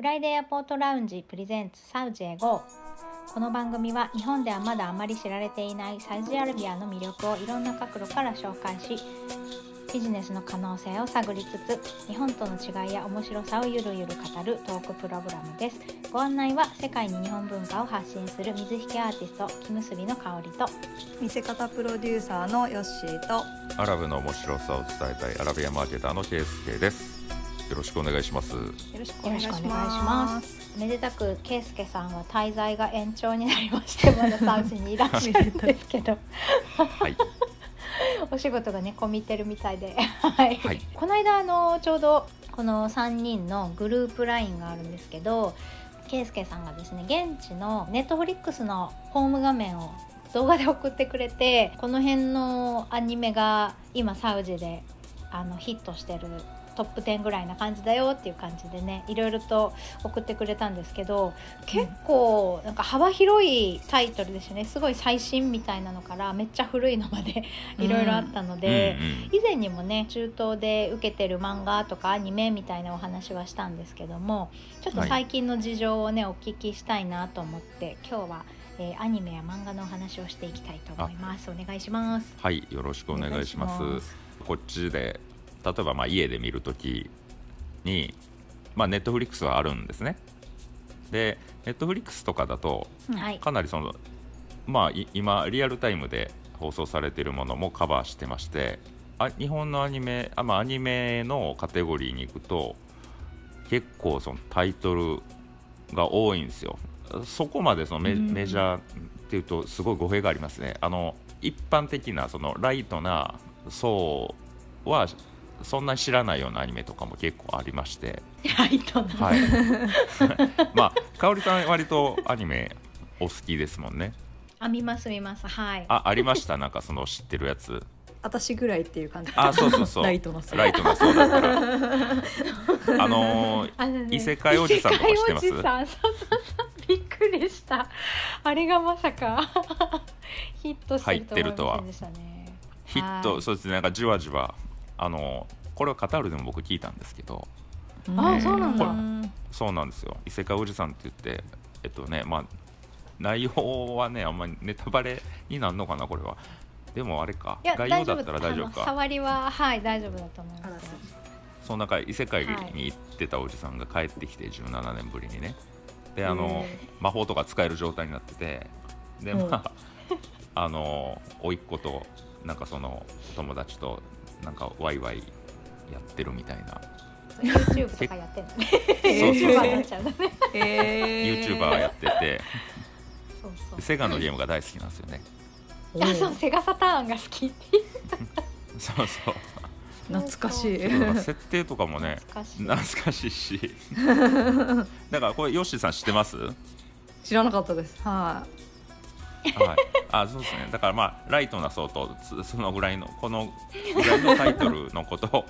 フライデーエアポートラウンジプレゼンツサウジへ GO この番組は日本ではまだあまり知られていないサウジアラビアの魅力をいろんな角度から紹介しビジネスの可能性を探りつつ日本との違いや面白さをゆるゆる語るトークプログラムです。ご案内は世界に日本文化を発信する水引アーティスト木結びの香りと。見せ方プロデューサーのヨッシーと。アラブの面白さを伝えたいアラビアマーケターのケースケですよろしくお願いします。よろしくお願いしまます。すめでたく圭介さんは滞在が延長になりまして まだサウジにいらっしゃるんですけど。はい。お仕事がね込みてるみたいで、はい。はい。この間あのちょうどこの3人のグループ LINE があるんですけど圭介さんがですね現地のネットフリックスのホーム画面を動画で送ってくれてこの辺のアニメが今サウジであのヒットしてるトップ10ぐらいな感じだよっていう感じでねいろいろと送ってくれたんですけど結構なんか幅広いタイトルでしたね。すごい最新みたいなのからめっちゃ古いのまでいろいろあったので、以前にもね中東で受けてる漫画とかアニメみたいなお話はしたんですけどもちょっと最近の事情をね、お聞きしたいなと思って今日は、えーアニメや漫画のお話をしていきたいと思います。お願いします。はい。よろしくお願いします。お願いします。こっちで例えばまあ家で見るときにまあネットフリックスはあるんですね。でネットフリックスとかだとはい。かなりそのまあい今リアルタイムで放送されているものもカバーしてましてあ日本のアニメあ、まあ、アニメのカテゴリーに行くと結構そのタイトルが多いんですよ。そこまでそのメ,、うん。メジャーっていうとすごい語弊がありますね。あの一般的なそのライトな層はそんなに知らないようなアニメとかも結構ありまして。ライトな、はい。まあ香織さん割とアニメお好きですもんね。あ見ます見ます。はい。あありました？なんかその知ってるやつ。私ぐらいっていう感じ。あそうそうそう。ライトな層ライトなそうだったら。あのーあのね異世界おじさんとか知ってます？異世界おじさんそうそうそう。びっくりした。あれがまさかヒットしてると思いませんでしたね。ヒットはい。そうですね。なんかじわじわあのーこれはカタールでも僕聞いたんですけどあそうなんだ。んそうなんですよ。異世界おじさんって言ってえっとねまあ内容はねあんまりネタバレになるのかなこれは。でもあれか。概要だったら大丈夫。か。触りははい大丈夫だと思います。よその中異世界に行ってたおじさんが帰ってきて17年ぶりにね。であのへ魔法とか使える状態になっててでうん。まああの甥っ子となんかその友達となんかワイワイやってるみたいな。YouTube とかやってんの。ねそうそう。YouTuber になっちゃうの。ねえ YouTuber やってて。そうそうセガのゲームが大好きなんですよね。いやそうセガサターンが好きっていう。そうそう。懐かしい。設定とかもね懐かしい。懐かしいし。だからこれヨッシーさん知ってます？はい知らなかったです。はあそうですね。だからまあライトな層とつそのぐらいのこのぐらいのタイトルのこと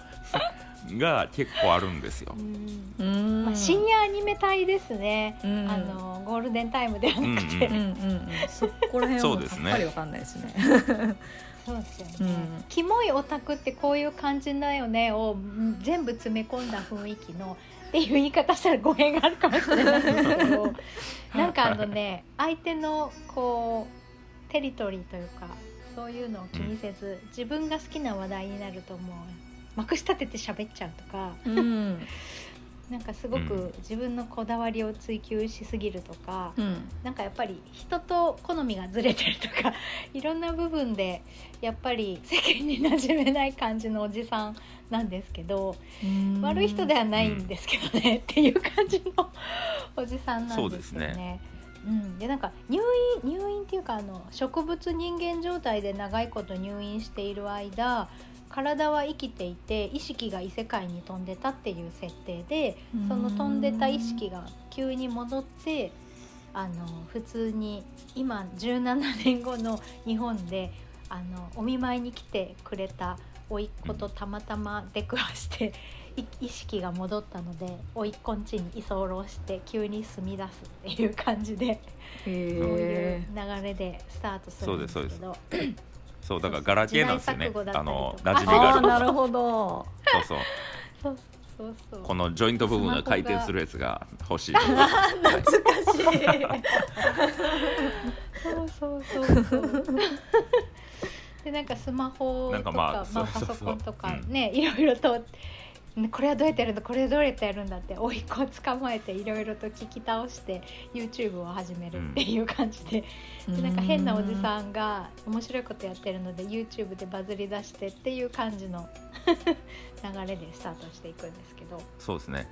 が結構あるんですよ。まあ、深夜アニメ帯ですね、うん。あのゴールデンタイムではなくて、うんうんうんうんそこら辺はもうそうですね。さっぱりわかんないですねそうですよね、うん。キモいオタクってこういう感じだよね。をうん全部詰め込んだ雰囲気のっていう言い方したら語弊があるかもしれないんですけど。なんかあのね相手のこうテリトリーというかそういうのを気にせず、自分が好きな話題になるともうまくし立てて喋っちゃうとか。うん なんかすごうん。く自分のこだわりを追求しすぎるとか、うん。なんかやっぱり人と好みがずれてるとか いろんな部分でやっぱり世間に馴染めない感じのおじさんなんですけど、悪い人ではないんですけどね、っていう感じのおじさんなんですよね。そうですね。うん、でなんか入院入院っていうかあの植物人間状態で長いこと入院している間体は生きていて意識が異世界に飛んでたっていう設定でその飛んでた意識が急に戻ってあの普通に今17年後の日本であのお見舞いに来てくれた甥っ子とたまたま出くわして、い意識が戻ったので甥っ子ん家に居候して急に住み出すっていう感じで、そういうへ流れでスタートするんですけどそうだからガラケーなんですよね。あの馴染みがあるなるほど。そうそう。そうそうそう。このジョイント部分が回転するやつが欲しい。と懐かしい。そうそうそうそう。でなんかスマホとかまあパソコンとかうん。ね、いろいろとねこれはどうやってやるんだこれはどうやってやるんだって甥っ子を捕まえていろいろと聞き倒して YouTube を始めるっていう感じで,、でなんか変なおじさんが面白いことやってるので YouTube でバズり出してっていう感じの 流れでスタートしていくんですけど。そうですね。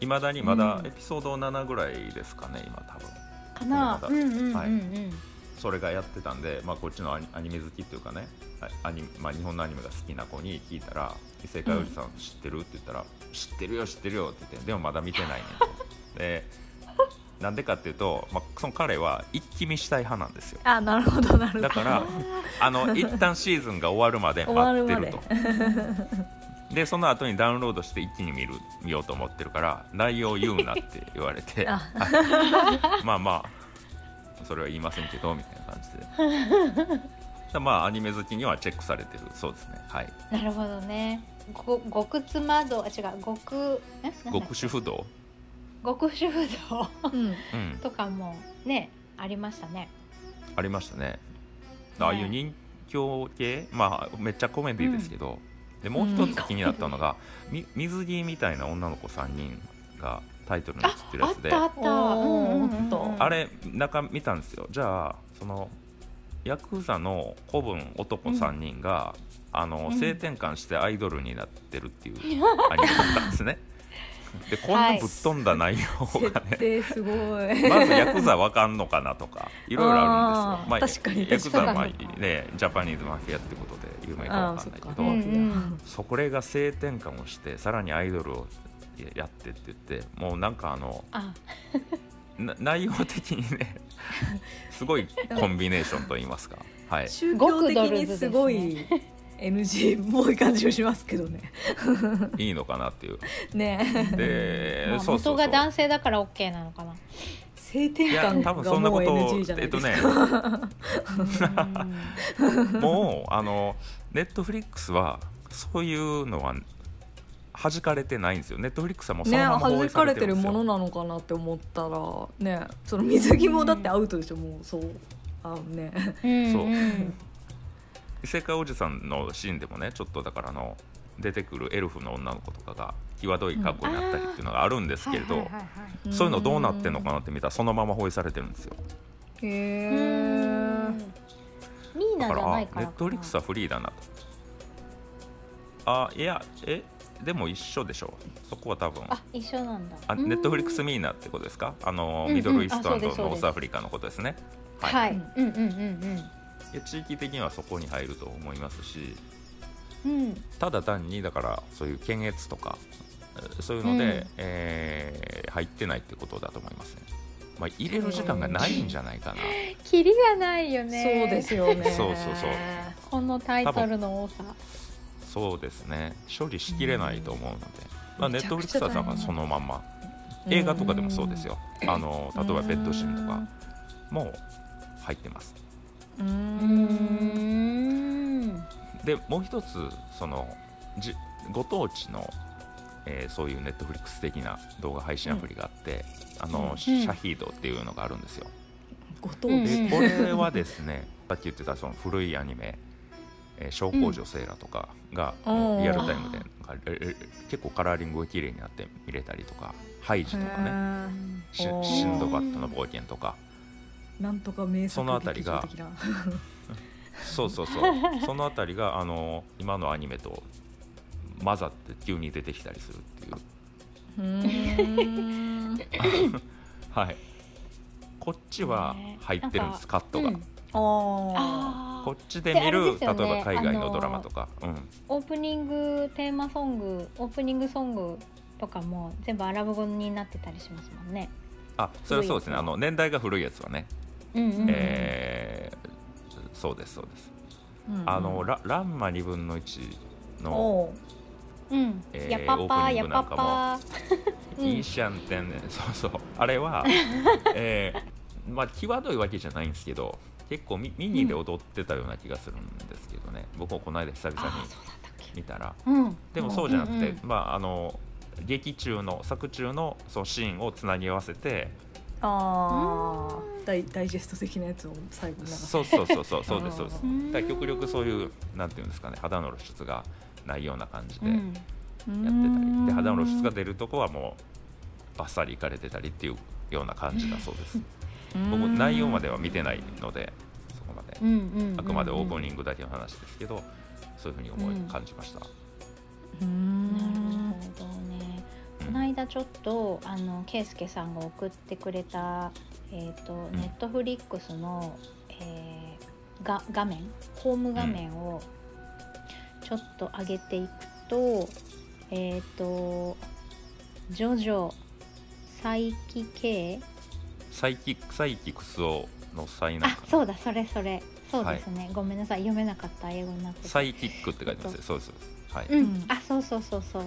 いまだにまだうん。エピソード7ぐらいですかね今多分。かな。うんうんうんうん、はいそれがやってたんで、まあ、こっちのアニメ好きっていうかねあアニ、まあ、日本のアニメが好きな子に聞いたら「異世界おじさん知ってる?」って言ったら「知ってるよ知ってるよ」って言ってでもまだ見てないねんとでなんでかっていうと、まあ、その彼は一気見したい派なんですよ。あなるほどなるほど。だからあの一旦シーズンが終わるまで待ってると。で。その後にダウンロードして一気に見る見ようと思ってるから内容言うなって言われて。まあまあそれは言いませんけどみたいな感じで。だまあアニメ好きにはチェックされてるそうですね。はい。なるほどね。ご極妻道あ違う極極主不動極主不動うん。うん。とかもねありましたね。ありましたね。ああいう人形系？まあめっちゃコメディですけど、でもう一つ気になったのが、み水着みたいな女の子3人がタイトルにあ写ってるやつであった。あれ中見たんですよ。じゃあそのヤクザの子分男3人が、あのうん。性転換してアイドルになってるっていう アニメだったんですね。でこんなぶっ飛んだ内容がね、すごい。まずヤクザわかんのかなとかいろいろあるんですよ。あー確かにヤクザは、ね、ジャパニーズマフィアってことで有名かわかんないけど。あーそっか。うんうん。そこれが性転換をしてさらにアイドルをやってって言ってもうなんかあのあ。な内容的にね すごいコンビネーションといいますか、はい、宗教的にすごい NG っぽい感じもしますけどね。いいのかなっていう。ね。で、まあそうそうそう。元が男性だから OK なのかな。性転いや換多分そんながもうこと NG じゃなえっといですねか、もうあのネットフリックスはそういうのは弾かれてないんですよ。ネットフリックスはもうそねのまま放映さ弾かれてれてるんですよ、るものなのかなって思ったらねその水着もだってアウトでしょもう。そう。あね。うんそう。ん異世界おじさんのシーンでもねちょっとだからあの出てくるエルフの女の子とかが際どい格好になったりっていうのがあるんですけれど、そういうのどうなってんのかなって見たらそのまま放映されてるんですよ。へうえー。ナじゃだからあないからかな。ネットフリックスはフリーだなと。あいやえ？でも一緒でしょそこは多分。あ一緒なんだ。あうん。ネットフリックスミーナってことですか？あの、うん。うんミドルイーストあそうです。そうです。ノースアフリカのことですね。はい、はい。うんうんうんいや地域的にはそこに入ると思いますし。うん。うんただ単にだからそういう検閲とかえーそういうので、うん。えー入ってないってことだと思いますね、まあ、入れる時間がないんじゃないかな。キリ がないよね。そうですよね。そうそうそう。このタイトルの多さそうですね。処理しきれないと思うので、まあ、ネットフリックスはちゃ大変なんかそのまんま映画とかでもそうですよ。あの例えばベッドシーンとかも入ってます。うーうーん。でもう一つそのじご当地の、えーそういうネットフリックス的な動画配信アプリがあって、あのうん。シャヒードっていうのがあるんですよ、ご当うん地。でこれはですねさっき言ってたその古いアニメ「えー小公女セーラ」とかが、うん。リアルタイムでなんかええ結構カラーリングが綺麗になって見れたりとかハイジとかねねシおー。シンドバッドの冒険とか。なんとか名作そのあたりが そうそうそう。そのあたりがあの今のアニメと混ざって急に出てきたりするっていう。うーん。はい。こっちは入ってるんです、カットが、うん。あー。あーこっちでで見るね例えば海外のドラマとか、うん。オープニングテーマソングオープニングソングとかも全部アラブ語になってたりしますもんね。あそれはそうですね。あの年代が古いやつはね、うんうんうん。えーそうですそうです、うんあのラランマ2分の1のおう。うん。えーやパパやパパ。うん。いいシャンテンねそうそう。あれは、えーまあ際どいわけじゃないんですけど結構ミミニで踊ってたような気がするんですけどね、僕もこの間久々に。見たら。うん。でもそうじゃなくて、うんうんまああの劇中の作中のそのシーンをつなぎ合わせてああダイダイジェスト的なやつを最後に流す。そうそうそうそうそうですそうです。うんだから極力そういうなんていうんですかね肌の露出がないような感じでやってうん。たり、で肌の露出が出るとこはもうバッサリいかれてたりっていうような感じだそうです 僕内容までは見てないのでそこまで。うんうんうんあくまでオープニングだけの話ですけどそういうふうに思い感じました、うん。なるほどね。この間ちょっとあのケイスケさんが送ってくれたえっ、とん。ネットフリックスの、えーが画面ホーム画面をちょっと上げていくと、えっ、とジョジョ再起系サイキサイキクスオのサイなんか。あそうだそれそれ。そうですね、ごめんなさい。読めなかった英語になってて。サイキックって書いてますよそう。ですそう。ですはい、うん、うん。あそうそうそうそう。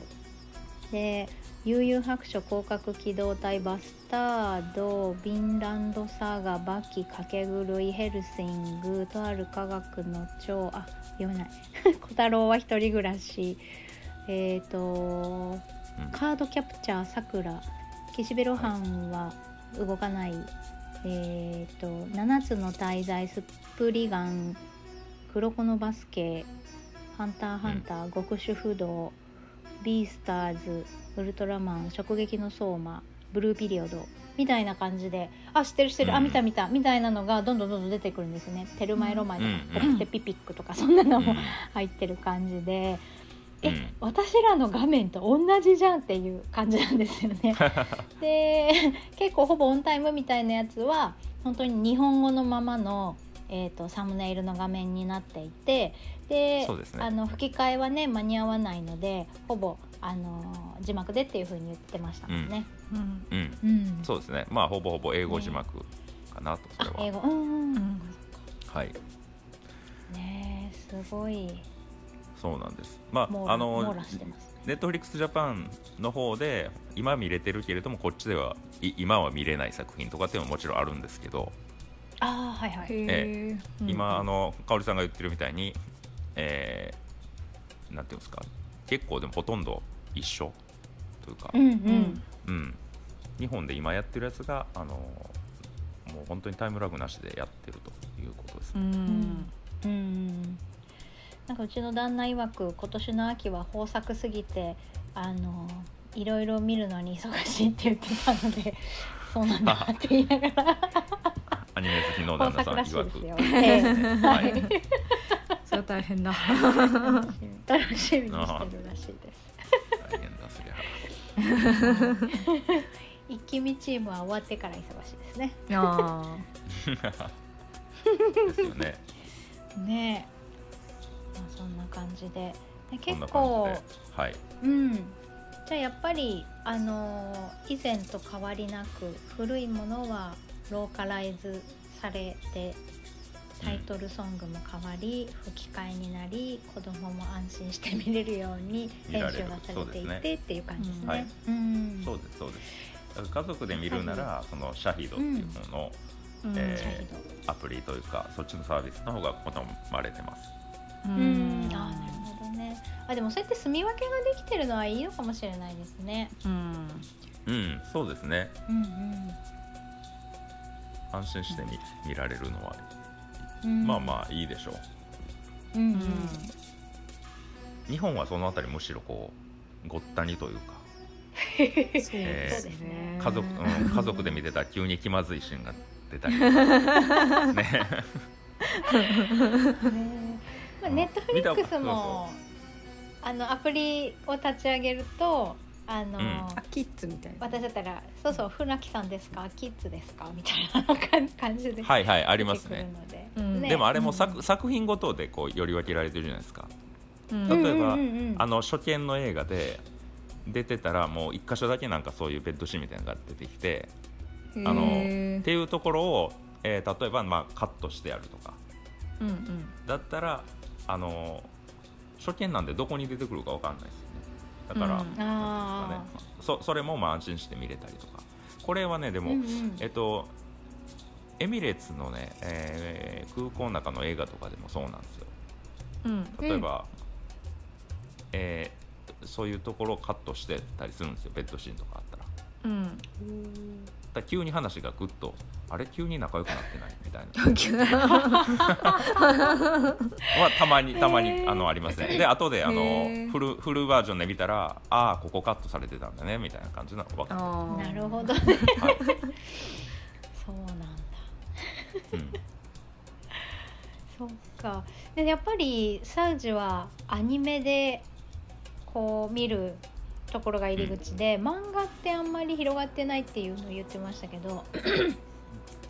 で悠々白書広角機動隊バスタードヴィンランドサガバキかけ狂いヘルシングとある科学の蝶。あ読めない。小太郎は一人暮らし。えっ、とうん。カードキャプチャーさくら。岸辺露伴は動かない、えっ、と7つの大罪スプリガン黒子のバスケハンターハンター、極主不動ビースターズウルトラマン直撃の相馬ブルーピリオドみたいな感じであ知ってる知ってる、あうん。見た見たみたいなのがどんどんどんどん出てくるんですね。テルマエロマエとか、うん。ポクテピピックとかそんなのもうん。入ってる感じで、え、うん。私らの画面と同じじゃんっていう感じなんですよね。で結構ほぼオンタイムみたいなやつは本当に日本語のままの、えー、とサムネイルの画面になっていてでね。あの吹き替えはね間に合わないのでほぼあの字幕でっていう風に言ってましたもんね。うん。うん。うん。そうですね。まあほぼほぼ英語字幕かなとそれは、あ英語。うんうん、うん。はい。ねえすごいそうなんです。まああの。ネットフリックスジャパンの方で今見れてるけれどもこっちではい今は見れない作品とかっていうのももちろんあるんですけど、ああはいはい。へえ今あの香織さんが言ってるみたいに、えーなんていうんですか。結構でもほとんど一緒というか、うんううん。んうん。日本で今やってるやつがあのもう本当にタイムラグなしでやってるということですうね。ん。うんなんかうちの旦那曰く今年の秋は豊作すぎてあのいろいろ見るのに忙しいって言ってたので そうなんだって言いながら アニメ好きの豊旦那さん曰くですよ。ええはそれは大変だ楽しみにしてるらしいです。大変だそりゃ一気見チームは終わってから忙しいですね。あですよね。ねそんな感じで。で結構はい。うん、じゃあやっぱりあのー以前と変わりなく古いものはローカライズされてタイトルソングも変わり、吹き替えになり子供も安心して見れるように編見られる。集がされていてっていう感じですね。はいうんそうですそうです。家族で見るならそのシャヒドっていうのの、ーうんえーアプリというかそっちのサービスの方が好まれてます。ううん。なるほどね。あでもそうやって住み分けができてるのはいいのかもしれないですね。うん。うんそうですね。うん安心して見見られるのは、うん、まあまあいいでしょう。うんうん。日本はそのあたりむしろこうごったにというか。家族、うん、家族で見てたら急に気まずいシーンが出たり ね。ねまあ、ネットフリックスもあのアプリを立ち上げるとあの、うん。あキッズみたいな。私だったら「そうそう船木さんですか？キッズですか?」みたいな感感じではいはいあありますね。うん。でもあれも作,、うん作品ごとでこうより分けられてるじゃないですか。うん。例えばうんうんうんうん。あの初見の映画で出てたらもう一箇所だけなんかそういうベッドシーンみたいなのが出てきてあのっていうところを、えー例えばまあカットしてやるとか。うんうん。だったらあの初見なんでどこに出てくるかわかんないですよね。だから、うん。なんていうんですかあねそそれもまあ安心して見れたりとか。これはねでも、うんうん。えっとエミレーツのね、えー空港の中の映画とかでもそうなんですよ。うん。例えば、えーそういうところをカットしてたりするんですよ。ベッドシーンとかあったら。うんだ急に話がぐっとあれ？急に仲良くなってない？みたいな。はたまにたまにあのありますねで後であのフルフルバージョンで見たらああここカットされてたんだねみたいな感じなの分かる、なるほどね。はい。そうなんだ。うん、そっか。でやっぱりサウジはアニメでこう見るところが入り口で、漫画ってあんまり広がってないっていうのを言ってましたけど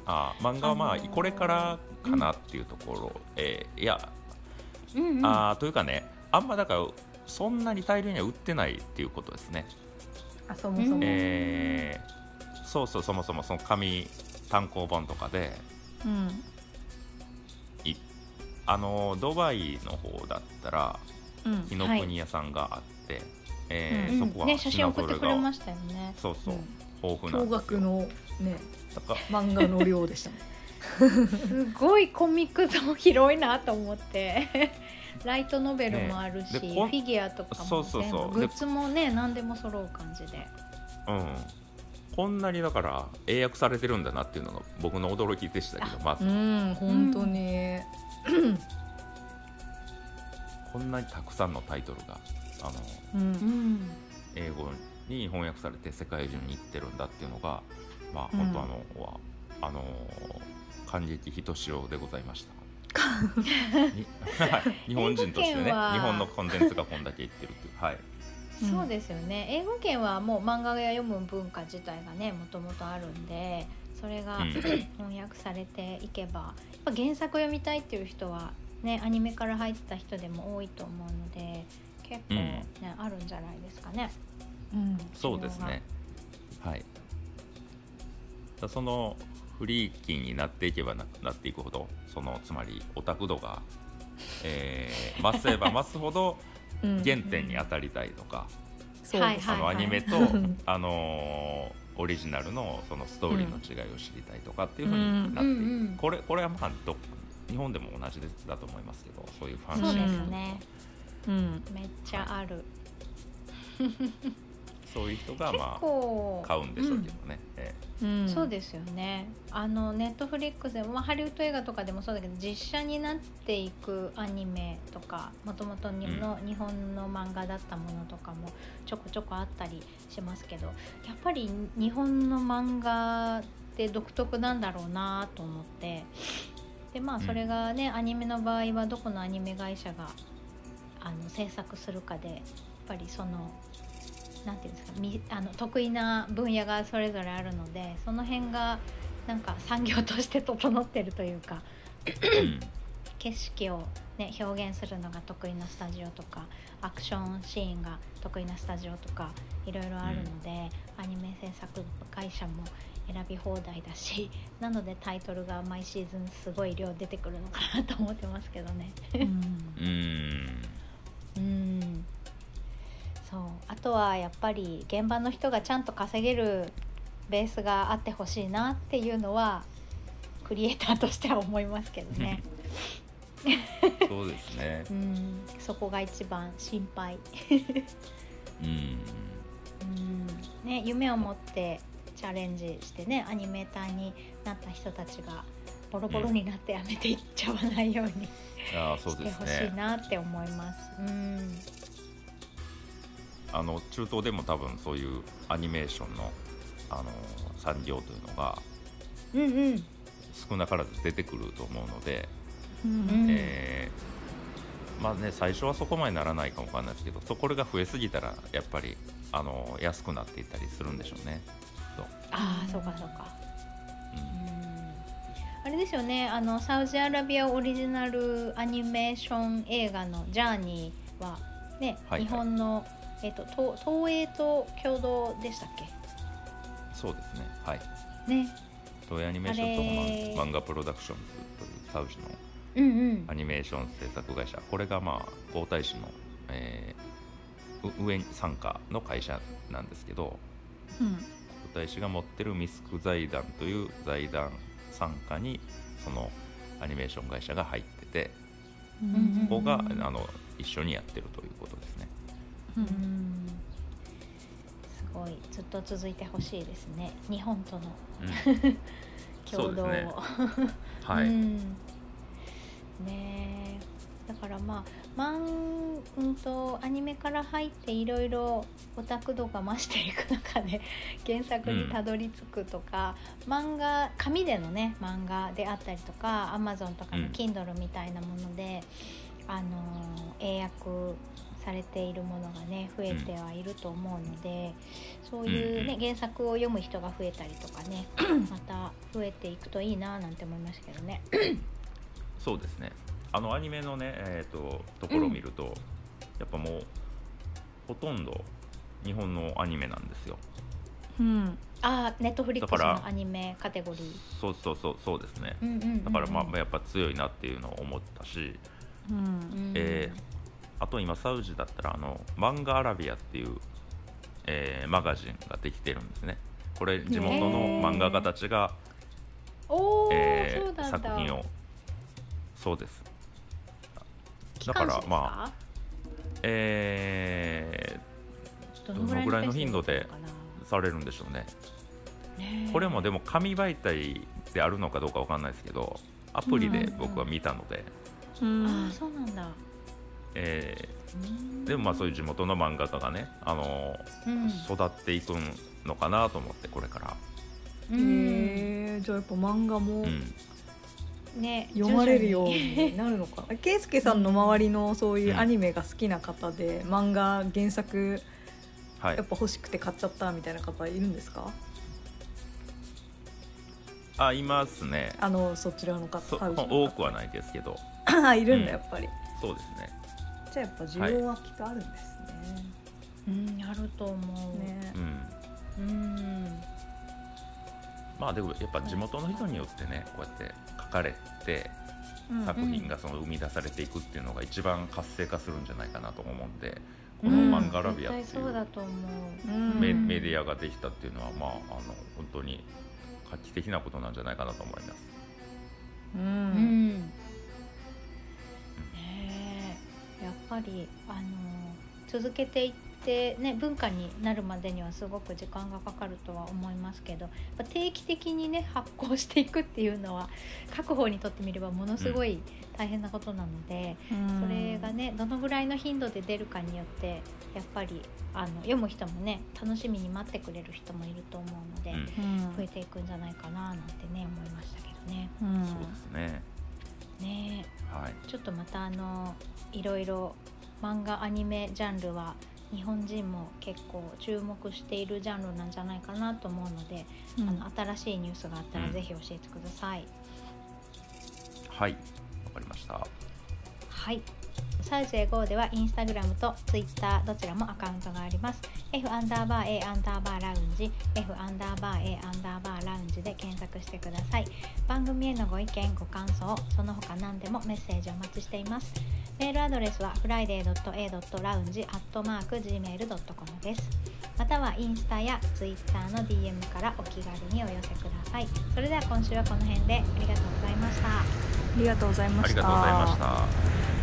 あー漫画はまああのーこれからかなっていうところ、えーいやうんうん。あーというかねあんまだからそんなに大量には売ってないっていうことですね、あそもそも、うん。えーそうそうそもそもその紙単行本とかでうん。いあのドバイの方だったらうん。紀の国屋さんがあって、えーうん。そこはね写真送ってくれまししたよね。そうそう、うん。豊富な。ん驚のね漫画の量でしたね。すごいコミック像広いなと思って。ライトノベルもあるし、ね。でフィギュアとかそうそうそう。グッズもね何でも揃う感じで。うん。こんなにだから英訳されてるんだなっていうのが僕の驚きでしたけどまうずん本当に、こんなにたくさんのタイトルがあのうん。うん英語に翻訳されて世界中に行ってるんだっていうのがまあうん。本当あの、はあの感激ひとしおでございました。に 日本人としてね日本のコンテンツがこんだけいってるっていう。はい。うん。そうですよね。英語圏はもう漫画が読む文化自体がねもともとあるんでそれがうん。翻訳されていけばやっぱ原作読みたいっていう人はねアニメから入った人でも多いと思うので結構ね、あるんじゃないですかね。うん。そうですね。はい。だそのフリーキーになっていけばななっていくほどそのつまりオタク度が、えー、増せば増すほどうん原点に当たりたいとか、そうですあのはい。アニメと、う んあのーオリジナルのそのストーリーの違いを知りたいとかっていうふうになっていく、うんうんうん。これこれはまあど日本でも同じですだと思いますけどそういうファンシーすね、うん。めっちゃある。そういう人が結ま構あ買うんでしょうけどね、えうん。そうですよね。あのネットフリックスでも、まあ、ハリウッド映画とかでもそうだけど実写になっていくアニメとかもともとの日本の漫画だったものとかもちょこちょこあったりしますけどやっぱり日本の漫画って独特なんだろうなと思って。でまあそれがね、アニメの場合はどこのアニメ会社があの制作するかでやっぱりそのなんていうんですかみあの得意な分野がそれぞれあるのでその辺がなんか産業として整ってるというか 景色を、ね、表現するのが得意なスタジオとかアクションシーンが得意なスタジオとかいろいろあるので、アニメ制作会社も選び放題だし なのでタイトルが毎シーズンすごい量出てくるのかなと思ってますけどね。うんうん。そう。あとはやっぱり現場の人がちゃんと稼げるベースがあってほしいなっていうのはクリエイターとしては思いますけどね、そうですね。うん、そこが一番心配、うん。うん。ね、夢を持ってチャレンジしてねアニメーターになった人たちがボロボロになってやめていっちゃわないようにああそうしてですほしいねなって思います。うん。あの中東でも多分そういうアニメーションのあの産業というのがうんうん。少なからず出てくると思うので、うんうん。えーまあね最初はそこまでならないかもわかんないですけどそこれが増えすぎたらやっぱりあの安くなっていったりするんでしょうね。ああそうかそうか。うんあれですよね。あのサウジアラビアオリジナルアニメーション映画の「ジャーニーは」ね、はいはい。日本の、えっと東東映と共同でしたっそうですね。はい。けね。トイアニメーションと漫画プロダクションズというサウジのうんうん。アニメーション制作会社。これがまあ皇太子の、えーう上に傘下の会社なんですけどうん。皇太子が持ってるミスク財団という財団傘下にそのアニメーション会社が入っててうんここがあの一緒にやってるということですね。ううん。んすごい。ずっと続いてほしいですね。日本とのうん。共同を、そうですね。はい、うん、ねえだからまあマン、うん、とアニメから入っていろいろオタク度が増していく中で 原作にたどり着くとか、漫画紙でのね漫画であったりとか Amazon とかのうん。Kindle みたいなもので、あの英訳されているものがね増えてはいると思うので、そういう、ねうん原作を読む人が増えたりとかね また増えていくといいななんて思いましたけどね。そうですねあのアニメのねえっ、とところを見ると、やっぱもうほとんど日本のアニメなんですよ。うん。ああネットフリックスのアニメカテゴリー。そうそうそうそうですね。うんうんうんうん。だからまあやっぱ強いなっていうのを思ったし、うん。うんえーあと今サウジだったらあの漫画アラビアっていう、えーマガジンができてるんですね。これ地元の漫画家たちが、えーそうなんだ。作品を。そうです機関誌ですか？まえどどのぐらいの頻度でされるんでしょうね。これもでも紙媒体であるのかどうかわかんないですけどアプリで僕は見たので、うん。ああそうなんだ。えうん。ーでもまあそういう地元の漫画家がね、あのうん。育っていくのかなと思ってこれから、うん。へえじゃあやっぱ漫画もうん、ね読まれるようになるのか。な 圭介さんの周りのそういうアニメが好きな方で漫画原作はい。やっぱ欲しくて買っちゃったみたいな方いるんですか？あいますね。あのそちらの方多くはないですけど。あ いるんうん。だやっぱり、そうですね。じゃあやっぱ需要はきっとあるんですね、うんあると思う。ね。うん。うんまあでもやっぱ地元の人によってねこうやって書かれてうん作品がその生み出されていくっていうのが一番活性化するんじゃないかなと思うんでこのうん漫画アラビアってい絶対そううだと思う。うん。メメディアができたっていうのはまああの本当に画期的なことなんじゃないかなと思います。ううんん。ねえ。やっぱりあの続けていって、ね、文化になるまでにはすごく時間がかかるとは思いますけど定期的にね発行していくっていうのは各方にとってみればものすごい大変なことなので、それがねどのぐらいの頻度で出るかによってやっぱりあの読む人もね楽しみに待ってくれる人もいると思うので、うんうん増えていくんじゃないかななんてね思いましたけどね。うんそうですね。ねはい。ちょっとまたあのいろいろ漫画アニメジャンルは日本人も結構注目しているジャンルなんじゃないかなと思うので、うんあの新しいニュースがあったらうんぜひ教えてください。はい。わかりました。はい。サウジエ GO ではインスタグラムとツイッターどちらもアカウントがあります。F アンダーバー A アンダーバーラウンジ F アンダーバー A アンダーバーラウンジで検索してください。番組へのご意見ご感想その他何でもメッセージお待ちしています。メールアドレスは friday.a.lounge.gmail.com です。またはインスタやツイッターの DM からお気軽にお寄せください。それでは今週はこの辺でありがとうございました。ありがとうございましたありがとうございました。